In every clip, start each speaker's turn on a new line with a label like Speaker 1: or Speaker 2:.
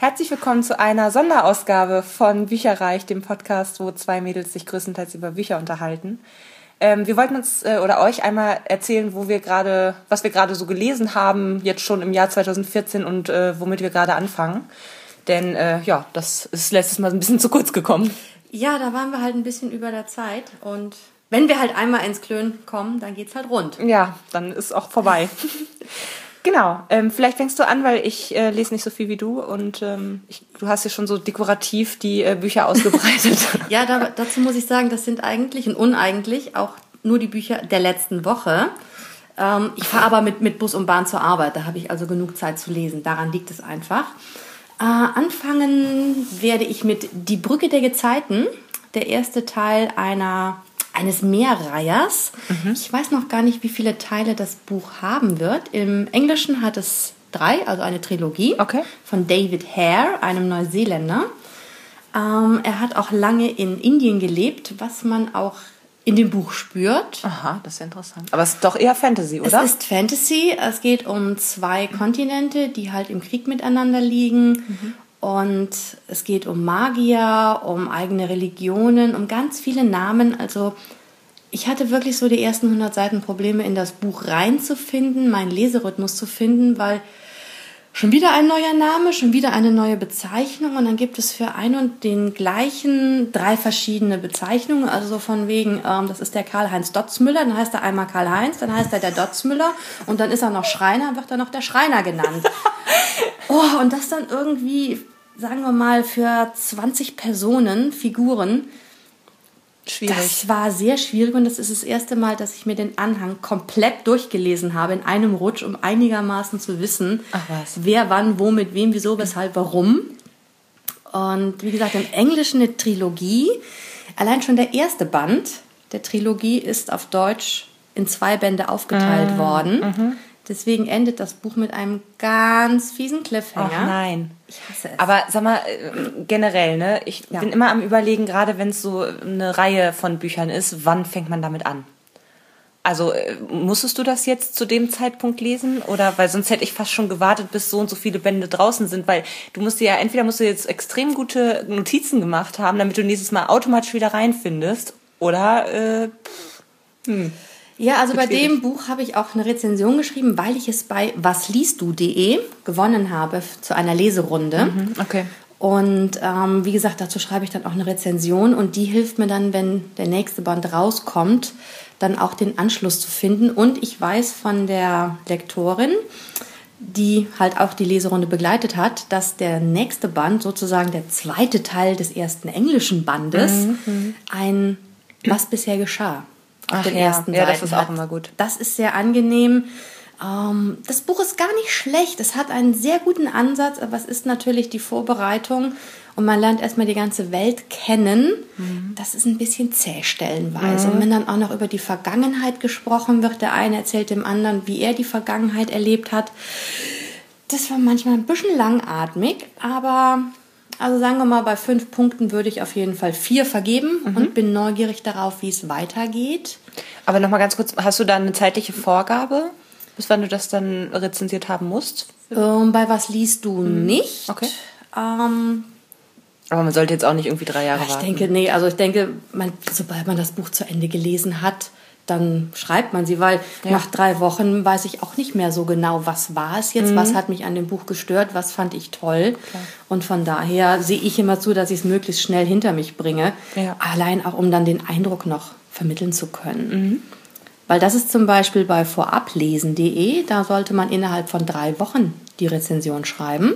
Speaker 1: Herzlich willkommen zu einer Sonderausgabe von Bücherreich, dem Podcast, wo zwei Mädels sich größtenteils über Bücher unterhalten. Ähm, wir wollten uns äh, oder euch einmal erzählen, wo wir gerade, was wir gerade so gelesen haben, jetzt schon im Jahr 2014 und äh, womit wir gerade anfangen. Denn äh, ja, das ist letztes Mal ein bisschen zu kurz gekommen.
Speaker 2: Ja, da waren wir halt ein bisschen über der Zeit und wenn wir halt einmal ins Klön kommen, dann geht's halt rund.
Speaker 1: Ja, dann ist auch vorbei. genau. Ähm, vielleicht fängst du an, weil ich äh, lese nicht so viel wie du und ähm, ich, du hast ja schon so dekorativ die äh, Bücher ausgebreitet.
Speaker 2: ja, da, dazu muss ich sagen, das sind eigentlich und uneigentlich auch nur die Bücher der letzten Woche. Ähm, ich fahre aber mit, mit Bus und Bahn zur Arbeit, da habe ich also genug Zeit zu lesen. Daran liegt es einfach. Äh, anfangen werde ich mit Die Brücke der Gezeiten, der erste Teil einer eines Mehrreihers. Mhm. Ich weiß noch gar nicht, wie viele Teile das Buch haben wird. Im Englischen hat es drei, also eine Trilogie okay. von David Hare, einem Neuseeländer. Ähm, er hat auch lange in Indien gelebt, was man auch in dem Buch spürt.
Speaker 1: Aha, das ist interessant. Aber es ist doch eher Fantasy, oder?
Speaker 2: Es ist Fantasy. Es geht um zwei Kontinente, die halt im Krieg miteinander liegen. Mhm. Und es geht um Magier, um eigene Religionen, um ganz viele Namen. Also ich hatte wirklich so die ersten 100 Seiten Probleme, in das Buch reinzufinden, meinen Leserhythmus zu finden, weil schon wieder ein neuer Name, schon wieder eine neue Bezeichnung und dann gibt es für einen und den gleichen drei verschiedene Bezeichnungen, also so von wegen, ähm, das ist der Karl-Heinz Dotzmüller, dann heißt er einmal Karl-Heinz, dann heißt er der Dotzmüller und dann ist er noch Schreiner, wird er noch der Schreiner genannt. oh, und das dann irgendwie, sagen wir mal, für 20 Personen, Figuren, Schwierig. Das war sehr schwierig und das ist das erste Mal, dass ich mir den Anhang komplett durchgelesen habe in einem Rutsch, um einigermaßen zu wissen, wer wann, wo, mit wem, wieso, weshalb, warum. Und wie gesagt, im Englischen eine Trilogie. Allein schon der erste Band der Trilogie ist auf Deutsch in zwei Bände aufgeteilt mhm. worden. Mhm. Deswegen endet das Buch mit einem ganz fiesen Cliffhanger.
Speaker 1: Ach nein. Ich hasse es. Aber sag mal, äh, generell, ne? Ich ja. bin immer am überlegen, gerade wenn es so eine Reihe von Büchern ist, wann fängt man damit an? Also äh, musstest du das jetzt zu dem Zeitpunkt lesen? Oder weil sonst hätte ich fast schon gewartet, bis so und so viele Bände draußen sind, weil du musst ja, entweder musst du jetzt extrem gute Notizen gemacht haben, damit du nächstes Mal automatisch wieder reinfindest, oder äh, pff,
Speaker 2: hm. Ja, also bei dem Buch habe ich auch eine Rezension geschrieben, weil ich es bei wasliestdu.de gewonnen habe zu einer Leserunde. Mhm, okay. Und ähm, wie gesagt, dazu schreibe ich dann auch eine Rezension und die hilft mir dann, wenn der nächste Band rauskommt, dann auch den Anschluss zu finden. Und ich weiß von der Lektorin, die halt auch die Leserunde begleitet hat, dass der nächste Band, sozusagen der zweite Teil des ersten englischen Bandes, mhm. mhm. ein Was bisher geschah Ach den ja. ersten ja, Seiten das ist auch immer gut. Das ist sehr angenehm. Ähm, das Buch ist gar nicht schlecht. Es hat einen sehr guten Ansatz, aber es ist natürlich die Vorbereitung und man lernt erstmal die ganze Welt kennen. Mhm. Das ist ein bisschen zäh stellenweise. Mhm. Und wenn dann auch noch über die Vergangenheit gesprochen wird, der eine erzählt dem anderen, wie er die Vergangenheit erlebt hat. Das war manchmal ein bisschen langatmig, aber also sagen wir mal, bei fünf Punkten würde ich auf jeden Fall vier vergeben mhm. und bin neugierig darauf, wie es weitergeht.
Speaker 1: Aber nochmal ganz kurz, hast du da eine zeitliche Vorgabe, bis wann du das dann rezensiert haben musst?
Speaker 2: Ähm, bei was liest du mhm. nicht?
Speaker 1: Okay. Ähm, aber man sollte jetzt auch nicht irgendwie drei Jahre
Speaker 2: ich
Speaker 1: warten.
Speaker 2: Ich denke, nee, also ich denke, man, sobald man das Buch zu Ende gelesen hat, dann schreibt man sie, weil ja. nach drei Wochen weiß ich auch nicht mehr so genau, was war es jetzt, mhm. was hat mich an dem Buch gestört, was fand ich toll. Klar. Und von daher sehe ich immer zu, dass ich es möglichst schnell hinter mich bringe. Ja. Allein auch, um dann den Eindruck noch vermitteln zu können. Mhm. Weil das ist zum Beispiel bei vorablesen.de, da sollte man innerhalb von drei Wochen die Rezension schreiben.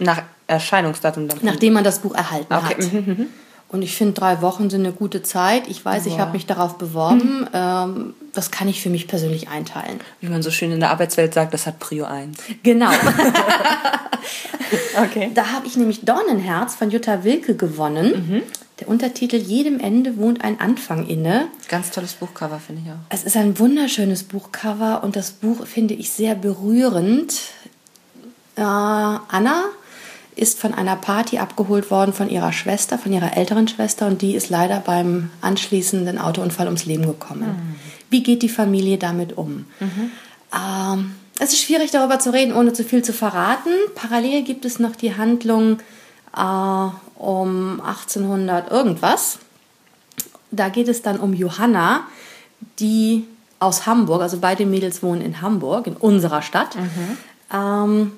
Speaker 1: Nach Erscheinungsdatum
Speaker 2: dann? Nachdem man das Buch erhalten okay. hat. Mhm. Und ich finde, drei Wochen sind eine gute Zeit. Ich weiß, Boah. ich habe mich darauf beworben. Mhm. Ähm, das kann ich für mich persönlich einteilen.
Speaker 1: Wie man so schön in der Arbeitswelt sagt, das hat Prio 1.
Speaker 2: Genau. okay. Da habe ich nämlich Dornenherz von Jutta Wilke gewonnen. Mhm. Der Untertitel Jedem Ende wohnt ein Anfang inne.
Speaker 1: Ganz tolles Buchcover, finde ich auch.
Speaker 2: Es ist ein wunderschönes Buchcover und das Buch finde ich sehr berührend. Äh, Anna ist von einer Party abgeholt worden von ihrer Schwester, von ihrer älteren Schwester und die ist leider beim anschließenden Autounfall ums Leben gekommen. Mhm. Wie geht die Familie damit um? Mhm. Ähm, es ist schwierig darüber zu reden, ohne zu viel zu verraten. Parallel gibt es noch die Handlung äh, um 1800 irgendwas. Da geht es dann um Johanna, die aus Hamburg, also beide Mädels wohnen in Hamburg, in unserer Stadt, mhm. ähm,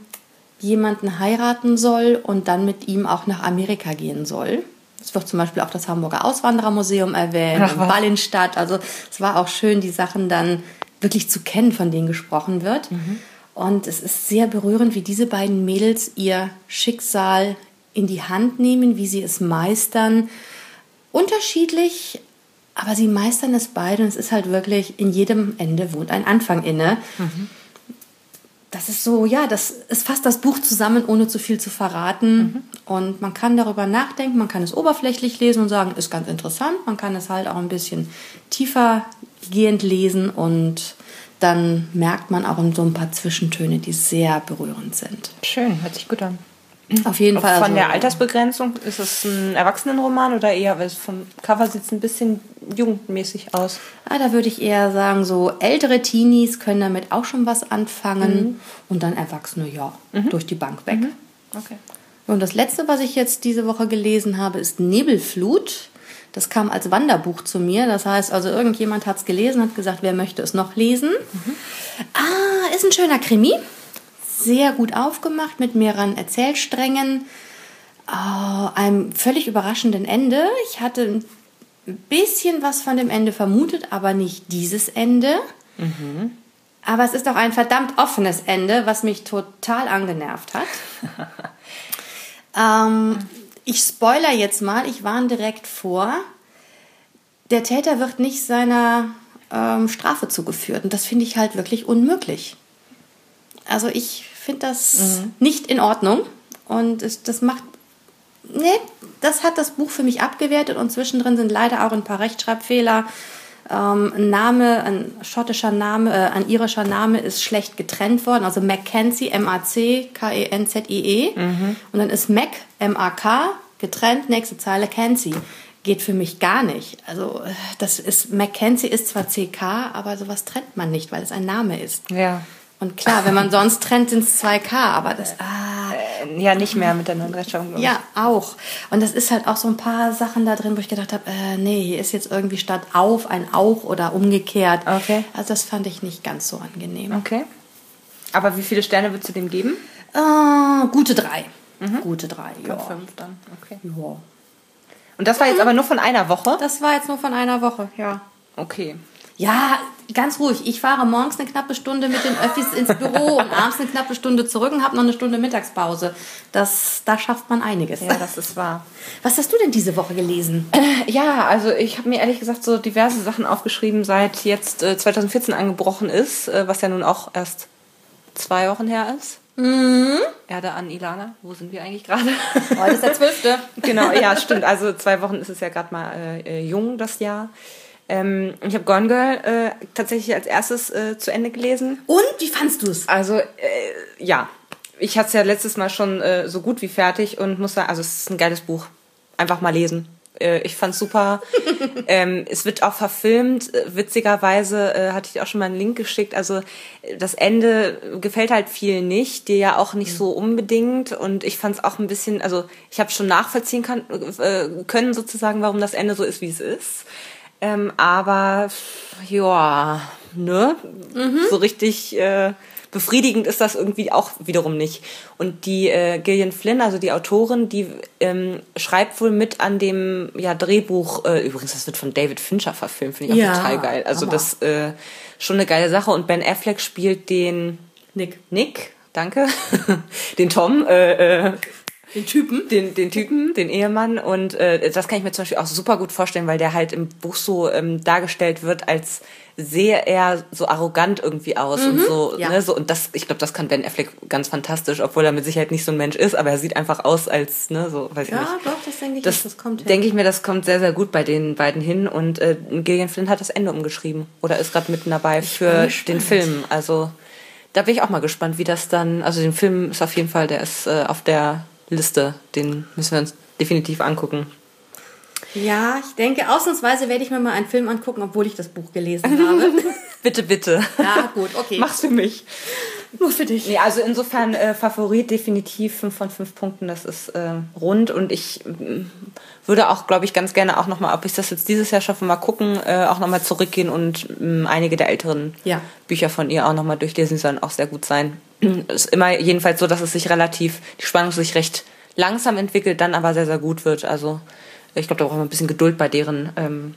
Speaker 2: jemanden heiraten soll und dann mit ihm auch nach Amerika gehen soll. Es wird zum Beispiel auch das Hamburger Auswanderermuseum erwähnt, Ach, Ballenstadt. Also es war auch schön, die Sachen dann wirklich zu kennen, von denen gesprochen wird. Mhm. Und es ist sehr berührend, wie diese beiden Mädels ihr Schicksal in die Hand nehmen, wie sie es meistern. Unterschiedlich, aber sie meistern es beide und es ist halt wirklich, in jedem Ende wohnt ein Anfang inne. Mhm. Das ist so, ja, das ist fast das Buch zusammen, ohne zu viel zu verraten. Mhm. Und man kann darüber nachdenken, man kann es oberflächlich lesen und sagen, ist ganz interessant. Man kann es halt auch ein bisschen tiefer gehend lesen und dann merkt man auch so ein paar Zwischentöne, die sehr berührend sind.
Speaker 1: Schön, hört sich gut an.
Speaker 2: Auf jeden Fall.
Speaker 1: Von also, der Altersbegrenzung ist es ein Erwachsenenroman oder eher, weil es vom Cover sieht es ein bisschen jugendmäßig aus?
Speaker 2: Ah, da würde ich eher sagen, so ältere Teenies können damit auch schon was anfangen mhm. und dann Erwachsene, ja, mhm. durch die Bank weg. Mhm. Okay. Und das letzte, was ich jetzt diese Woche gelesen habe, ist Nebelflut. Das kam als Wanderbuch zu mir. Das heißt, also irgendjemand hat es gelesen, hat gesagt, wer möchte es noch lesen. Mhm. Ah, ist ein schöner Krimi. Sehr gut aufgemacht mit mehreren Erzählsträngen. Oh, einem völlig überraschenden Ende. Ich hatte ein bisschen was von dem Ende vermutet, aber nicht dieses Ende. Mhm. Aber es ist auch ein verdammt offenes Ende, was mich total angenervt hat. ähm, ich spoiler jetzt mal, ich warne direkt vor. Der Täter wird nicht seiner ähm, Strafe zugeführt. Und das finde ich halt wirklich unmöglich. Also ich finde das mhm. nicht in Ordnung. Und das macht. Nee, das hat das Buch für mich abgewertet und zwischendrin sind leider auch ein paar Rechtschreibfehler. Ähm, ein Name, ein schottischer Name, äh, ein irischer Name ist schlecht getrennt worden. Also Mackenzie, M-A-C-K-E-N-Z-I-E. -E. Mhm. Und dann ist Mac, M-A-K, getrennt, nächste Zeile, Kenzie. Geht für mich gar nicht. Also, das ist, Mackenzie ist zwar CK, aber sowas trennt man nicht, weil es ein Name ist. Ja. Und klar, wenn man sonst trennt, sind es 2K, aber das. Ah,
Speaker 1: äh, ja, nicht mehr mit der neuen Rechtschreibung.
Speaker 2: Ja, auch. Und das ist halt auch so ein paar Sachen da drin, wo ich gedacht habe, äh, nee, hier ist jetzt irgendwie statt auf ein auch oder umgekehrt. Okay. Also das fand ich nicht ganz so angenehm.
Speaker 1: Okay. Aber wie viele Sterne würdest du dem geben?
Speaker 2: Äh, gute drei. Mhm. Gute drei, ja.
Speaker 1: Fünf dann, okay. Ja. Und das war jetzt aber nur von einer Woche?
Speaker 2: Das war jetzt nur von einer Woche, ja.
Speaker 1: Okay.
Speaker 2: Ja, ganz ruhig. Ich fahre morgens eine knappe Stunde mit den Öffis ins Büro und abends eine knappe Stunde zurück und habe noch eine Stunde Mittagspause. Das, da schafft man einiges.
Speaker 1: Ja, das ist wahr.
Speaker 2: Was hast du denn diese Woche gelesen?
Speaker 1: Äh, ja, also ich habe mir ehrlich gesagt so diverse Sachen aufgeschrieben, seit jetzt äh, 2014 angebrochen ist, äh, was ja nun auch erst zwei Wochen her ist. Mhm. Erde an Ilana. Wo sind wir eigentlich gerade?
Speaker 2: Heute ist der zwölfte.
Speaker 1: genau, ja, stimmt. Also zwei Wochen ist es ja gerade mal äh, äh, jung, das Jahr. Ähm, ich habe Gone Girl äh, tatsächlich als erstes äh, zu Ende gelesen.
Speaker 2: Und wie fandst du es?
Speaker 1: Also äh, ja, ich hatte es ja letztes Mal schon äh, so gut wie fertig und muss sagen, also es ist ein geiles Buch. Einfach mal lesen. Äh, ich fand's super. ähm, es wird auch verfilmt. Witzigerweise äh, hatte ich auch schon mal einen Link geschickt. Also das Ende gefällt halt vielen nicht, dir ja auch nicht mhm. so unbedingt. Und ich fand's auch ein bisschen, also ich habe schon nachvollziehen kann, können sozusagen, warum das Ende so ist, wie es ist. Ähm, aber ja, ne? Mhm. So richtig äh, befriedigend ist das irgendwie auch wiederum nicht. Und die äh, Gillian Flynn, also die Autorin, die ähm, schreibt wohl mit an dem ja, Drehbuch, äh, übrigens, das wird von David Fincher verfilmt, finde ich auch ja, total geil. Also Hammer. das äh, schon eine geile Sache. Und Ben Affleck spielt den
Speaker 2: Nick.
Speaker 1: Nick, danke. den Tom. Äh, äh,
Speaker 2: den Typen?
Speaker 1: Den, den Typen, den Ehemann. Und äh, das kann ich mir zum Beispiel auch super gut vorstellen, weil der halt im Buch so ähm, dargestellt wird, als sehe er so arrogant irgendwie aus mhm, und so, ja. ne, so und das, ich glaube, das kann Ben Affleck ganz fantastisch, obwohl er mit Sicherheit nicht so ein Mensch ist, aber er sieht einfach aus als, ne, so, weiß
Speaker 2: ja,
Speaker 1: ich nicht.
Speaker 2: Ja, doch, das denke ich,
Speaker 1: das,
Speaker 2: das kommt.
Speaker 1: Denke ich mir, das kommt sehr, sehr gut bei den beiden hin und äh, Gillian Flynn hat das Ende umgeschrieben oder ist gerade mitten dabei ich für den Film, also da bin ich auch mal gespannt, wie das dann, also den Film ist auf jeden Fall, der ist äh, auf der Liste. Den müssen wir uns definitiv angucken.
Speaker 2: Ja, ich denke, ausnahmsweise werde ich mir mal einen Film angucken, obwohl ich das Buch gelesen habe.
Speaker 1: bitte, bitte.
Speaker 2: Ja, gut, okay.
Speaker 1: Mach's für mich.
Speaker 2: Nur für dich.
Speaker 1: Nee, also insofern äh, Favorit definitiv 5 von 5 Punkten. Das ist äh, rund und ich äh, würde auch, glaube ich, ganz gerne auch nochmal, ob ich das jetzt dieses Jahr schaffe, mal gucken, äh, auch nochmal zurückgehen und ähm, einige der älteren ja. Bücher von ihr auch nochmal durchlesen. Die sollen auch sehr gut sein. ist immer jedenfalls so, dass es sich relativ, die Spannung sich recht langsam entwickelt, dann aber sehr, sehr gut wird. Also ich glaube, da brauchen wir ein bisschen Geduld bei deren ähm,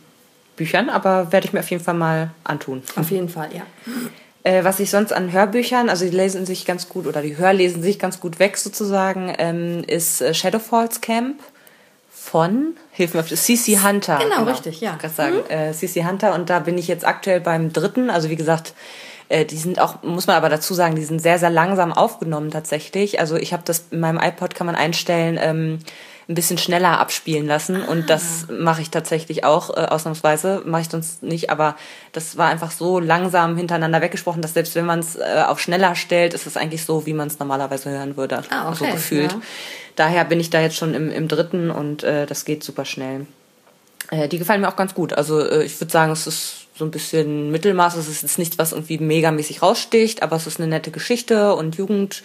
Speaker 1: Büchern, aber werde ich mir auf jeden Fall mal antun.
Speaker 2: Auf jeden Fall, ja.
Speaker 1: Äh, was ich sonst an Hörbüchern, also die lesen sich ganz gut oder die Hörlesen sich ganz gut weg sozusagen, ähm, ist äh, Shadowfalls Camp von, hilf mir auf CC Hunter.
Speaker 2: Genau, genau, richtig, ja.
Speaker 1: Ich sagen, mhm. äh, CC Hunter und da bin ich jetzt aktuell beim dritten, also wie gesagt, äh, die sind auch, muss man aber dazu sagen, die sind sehr, sehr langsam aufgenommen tatsächlich. Also ich habe das in meinem iPod kann man einstellen, ähm, ein bisschen schneller abspielen lassen. Ah. Und das mache ich tatsächlich auch, äh, ausnahmsweise. Mache ich sonst nicht, aber das war einfach so langsam hintereinander weggesprochen, dass selbst wenn man es äh, auf schneller stellt, ist es eigentlich so, wie man es normalerweise hören würde. Ah, okay. So gefühlt. Ja. Daher bin ich da jetzt schon im, im dritten und äh, das geht super schnell. Äh, die gefallen mir auch ganz gut. Also äh, ich würde sagen, es ist so ein bisschen Mittelmaß. Es ist jetzt nichts, was irgendwie megamäßig raussticht, aber es ist eine nette Geschichte und Jugend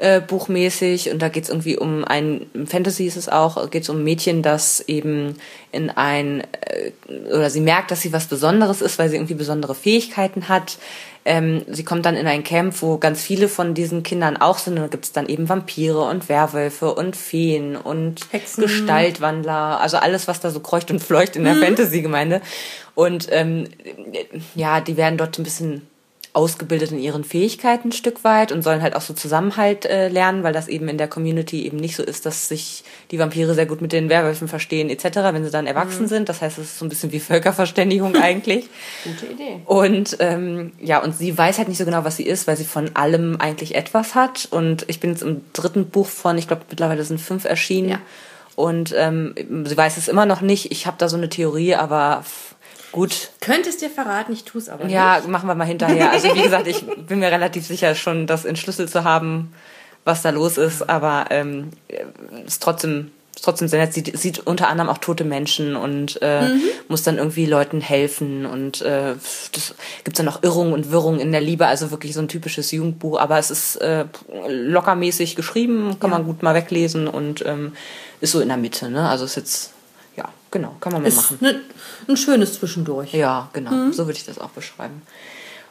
Speaker 1: äh, buchmäßig und da geht es irgendwie um ein Fantasy ist es auch, geht es um ein Mädchen, das eben in ein äh, oder sie merkt, dass sie was Besonderes ist, weil sie irgendwie besondere Fähigkeiten hat. Ähm, sie kommt dann in ein Camp, wo ganz viele von diesen Kindern auch sind. Und da gibt es dann eben Vampire und Werwölfe und Feen und Hexen. Gestaltwandler, also alles, was da so kreucht und fleucht in der mhm. Fantasy-Gemeinde. Und ähm, ja, die werden dort ein bisschen ausgebildet in ihren Fähigkeiten ein Stück weit und sollen halt auch so Zusammenhalt äh, lernen, weil das eben in der Community eben nicht so ist, dass sich die Vampire sehr gut mit den Werwölfen verstehen etc., wenn sie dann erwachsen mhm. sind. Das heißt, es ist so ein bisschen wie Völkerverständigung eigentlich.
Speaker 2: Gute Idee.
Speaker 1: Und ähm, ja, und sie weiß halt nicht so genau, was sie ist, weil sie von allem eigentlich etwas hat. Und ich bin jetzt im dritten Buch von, ich glaube mittlerweile sind fünf erschienen. Ja. Und ähm, sie weiß es immer noch nicht. Ich habe da so eine Theorie, aber Gut.
Speaker 2: Könntest dir verraten, ich tue es aber
Speaker 1: ja, nicht. Ja, machen wir mal hinterher. Also wie gesagt, ich bin mir relativ sicher schon, das entschlüsselt zu haben, was da los ist, aber ähm, ist trotzdem ist trotzdem sehr nett. Sie sieht unter anderem auch tote Menschen und äh, mhm. muss dann irgendwie Leuten helfen und äh, das gibt's dann auch Irrungen und Wirrungen in der Liebe, also wirklich so ein typisches Jugendbuch, aber es ist äh, lockermäßig geschrieben, kann ja. man gut mal weglesen und ähm, ist so in der Mitte, ne? Also ist jetzt genau, kann man mal ist machen.
Speaker 2: Ne, ein schönes Zwischendurch.
Speaker 1: Ja, genau, mhm. so würde ich das auch beschreiben.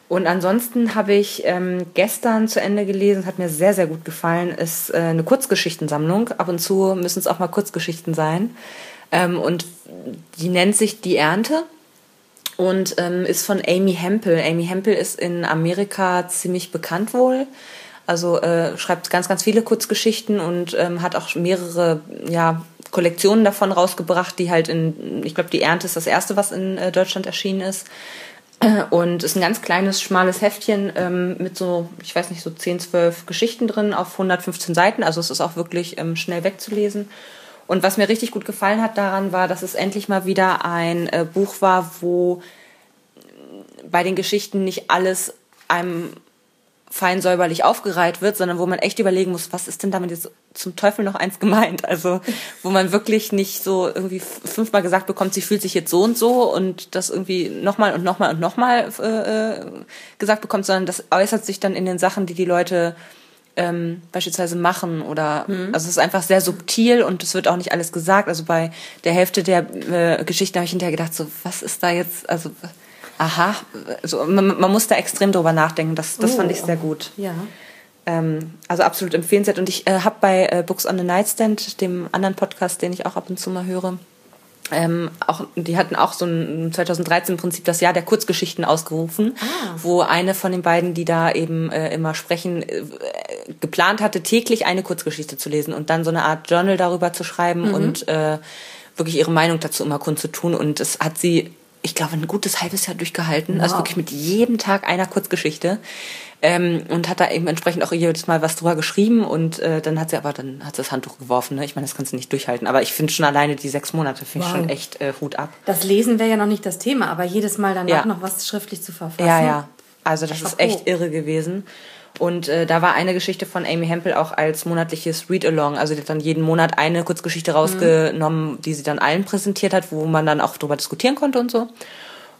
Speaker 1: Und ansonsten habe ich ähm, gestern zu Ende gelesen, hat mir sehr, sehr gut gefallen, ist äh, eine Kurzgeschichtensammlung. Ab und zu müssen es auch mal Kurzgeschichten sein. Ähm, und die nennt sich Die Ernte und ähm, ist von Amy Hempel. Amy Hempel ist in Amerika ziemlich bekannt wohl. Also äh, schreibt ganz, ganz viele Kurzgeschichten und ähm, hat auch mehrere ja, Kollektionen davon rausgebracht, die halt in, ich glaube, die Ernte ist das erste, was in äh, Deutschland erschienen ist. Äh, und ist ein ganz kleines, schmales Heftchen ähm, mit so, ich weiß nicht, so 10, 12 Geschichten drin auf 115 Seiten. Also es ist auch wirklich ähm, schnell wegzulesen. Und was mir richtig gut gefallen hat daran war, dass es endlich mal wieder ein äh, Buch war, wo bei den Geschichten nicht alles einem fein säuberlich aufgereiht wird, sondern wo man echt überlegen muss, was ist denn damit jetzt zum Teufel noch eins gemeint? Also wo man wirklich nicht so irgendwie fünfmal gesagt bekommt, sie fühlt sich jetzt so und so und das irgendwie nochmal und nochmal und nochmal äh, äh, gesagt bekommt, sondern das äußert sich dann in den Sachen, die die Leute ähm, beispielsweise machen oder mhm. also es ist einfach sehr subtil und es wird auch nicht alles gesagt. Also bei der Hälfte der äh, Geschichten habe ich hinterher gedacht, so was ist da jetzt, also aha, also man, man muss da extrem drüber nachdenken. Das, das oh. fand ich sehr gut.
Speaker 2: Ja.
Speaker 1: Ähm, also absolut empfehlenswert. Und ich äh, habe bei äh, Books on the Nightstand, dem anderen Podcast, den ich auch ab und zu mal höre, ähm, auch, die hatten auch so ein 2013 im Prinzip das Jahr der Kurzgeschichten ausgerufen, ah. wo eine von den beiden, die da eben äh, immer sprechen, äh, geplant hatte, täglich eine Kurzgeschichte zu lesen und dann so eine Art Journal darüber zu schreiben mhm. und äh, wirklich ihre Meinung dazu immer kundzutun. Und das hat sie ich glaube, ein gutes halbes Jahr durchgehalten. Also wow. Also wirklich mit jedem Tag einer Kurzgeschichte. Ähm, und hat da eben entsprechend auch jedes Mal was drüber geschrieben und äh, dann hat sie aber dann hat sie das Handtuch geworfen. Ne? Ich meine, das kannst du nicht durchhalten. Aber ich finde schon alleine die sechs Monate finde wow. ich schon echt äh, Hut ab.
Speaker 2: Das Lesen wäre ja noch nicht das Thema, aber jedes Mal danach ja. noch was schriftlich zu verfassen.
Speaker 1: Ja, ja. Also das ist echt irre gewesen. Und äh, da war eine Geschichte von Amy Hempel auch als monatliches Read-Along. Also die hat dann jeden Monat eine Kurzgeschichte rausgenommen, mhm. die sie dann allen präsentiert hat, wo man dann auch darüber diskutieren konnte und so.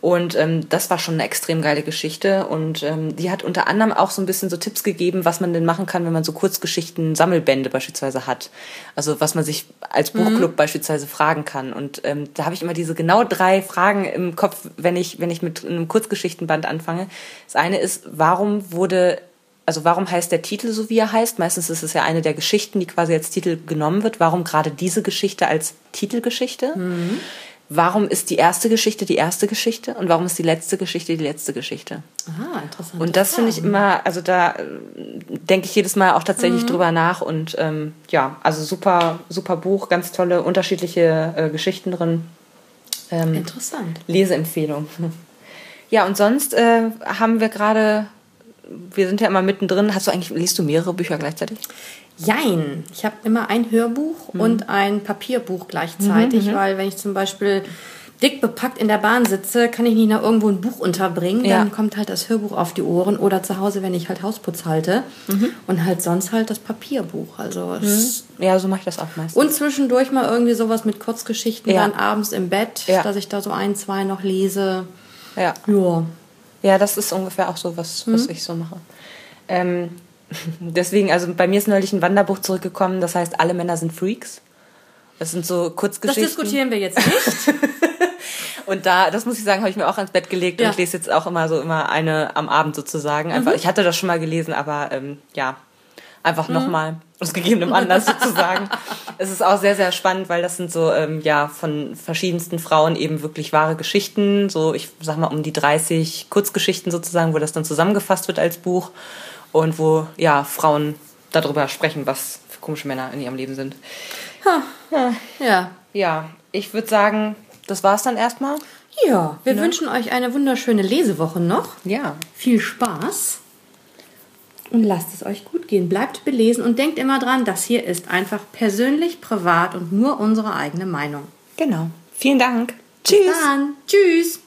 Speaker 1: Und ähm, das war schon eine extrem geile Geschichte. Und ähm, die hat unter anderem auch so ein bisschen so Tipps gegeben, was man denn machen kann, wenn man so Kurzgeschichten, Sammelbände beispielsweise hat. Also was man sich als mhm. Buchclub mhm. beispielsweise fragen kann. Und ähm, da habe ich immer diese genau drei Fragen im Kopf, wenn ich, wenn ich mit einem Kurzgeschichtenband anfange. Das eine ist, warum wurde also warum heißt der Titel so, wie er heißt? Meistens ist es ja eine der Geschichten, die quasi als Titel genommen wird. Warum gerade diese Geschichte als Titelgeschichte? Mhm warum ist die erste Geschichte die erste Geschichte und warum ist die letzte Geschichte die letzte Geschichte. Ah, interessant. Und das finde ich immer, also da äh, denke ich jedes Mal auch tatsächlich mhm. drüber nach und ähm, ja, also super, super Buch, ganz tolle unterschiedliche äh, Geschichten drin. Ähm, Interessant. Leseempfehlung. Ja, und sonst äh, haben wir gerade, wir sind ja immer mittendrin. Hast du eigentlich, liest du mehrere Bücher gleichzeitig?
Speaker 2: Jein. Ich habe immer ein Hörbuch mhm. und ein Papierbuch gleichzeitig, mhm, mhm, weil wenn ich zum Beispiel dick bepackt in der Bahn sitze, kann ich nicht noch irgendwo ein Buch unterbringen. Ja. Dann kommt halt das Hörbuch auf die Ohren oder zu Hause, wenn ich halt Hausputz halte. Mhm. Und halt sonst halt das Papierbuch. Also
Speaker 1: mhm. Ja, so mache ich das auch meistens.
Speaker 2: Und zwischendurch mal irgendwie sowas mit Kurzgeschichten ja. dann abends im Bett, ja. dass ich da so ein, zwei noch lese.
Speaker 1: Ja. Ja. Ja, das ist ungefähr auch so, was, was mhm. ich so mache. Ähm, Deswegen, also bei mir ist neulich ein Wanderbuch zurückgekommen, das heißt, alle Männer sind Freaks. Das sind so Kurzgeschichten. Das diskutieren wir jetzt nicht. und da, das muss ich sagen, habe ich mir auch ans Bett gelegt ja. und ich lese jetzt auch immer so immer eine am Abend sozusagen. Einfach, mhm. ich hatte das schon mal gelesen, aber ähm, ja, einfach mhm. nochmal aus gegebenem Anlass sozusagen. es ist auch sehr, sehr spannend, weil das sind so, ähm, ja, von verschiedensten Frauen eben wirklich wahre Geschichten, so, ich sag mal, um die 30 Kurzgeschichten sozusagen, wo das dann zusammengefasst wird als Buch und wo ja Frauen darüber sprechen, was für komische Männer in ihrem Leben sind. Ha. Ja. ja. Ich würde sagen, das war's dann erstmal.
Speaker 2: Ja, wir ja. wünschen euch eine wunderschöne Lesewoche noch. Ja. Viel Spaß. Und lasst es euch gut gehen. Bleibt belesen und denkt immer dran, das hier ist einfach persönlich, privat und nur unsere eigene Meinung.
Speaker 1: Genau. Vielen Dank. Tschüss. Bis dann. Tschüss.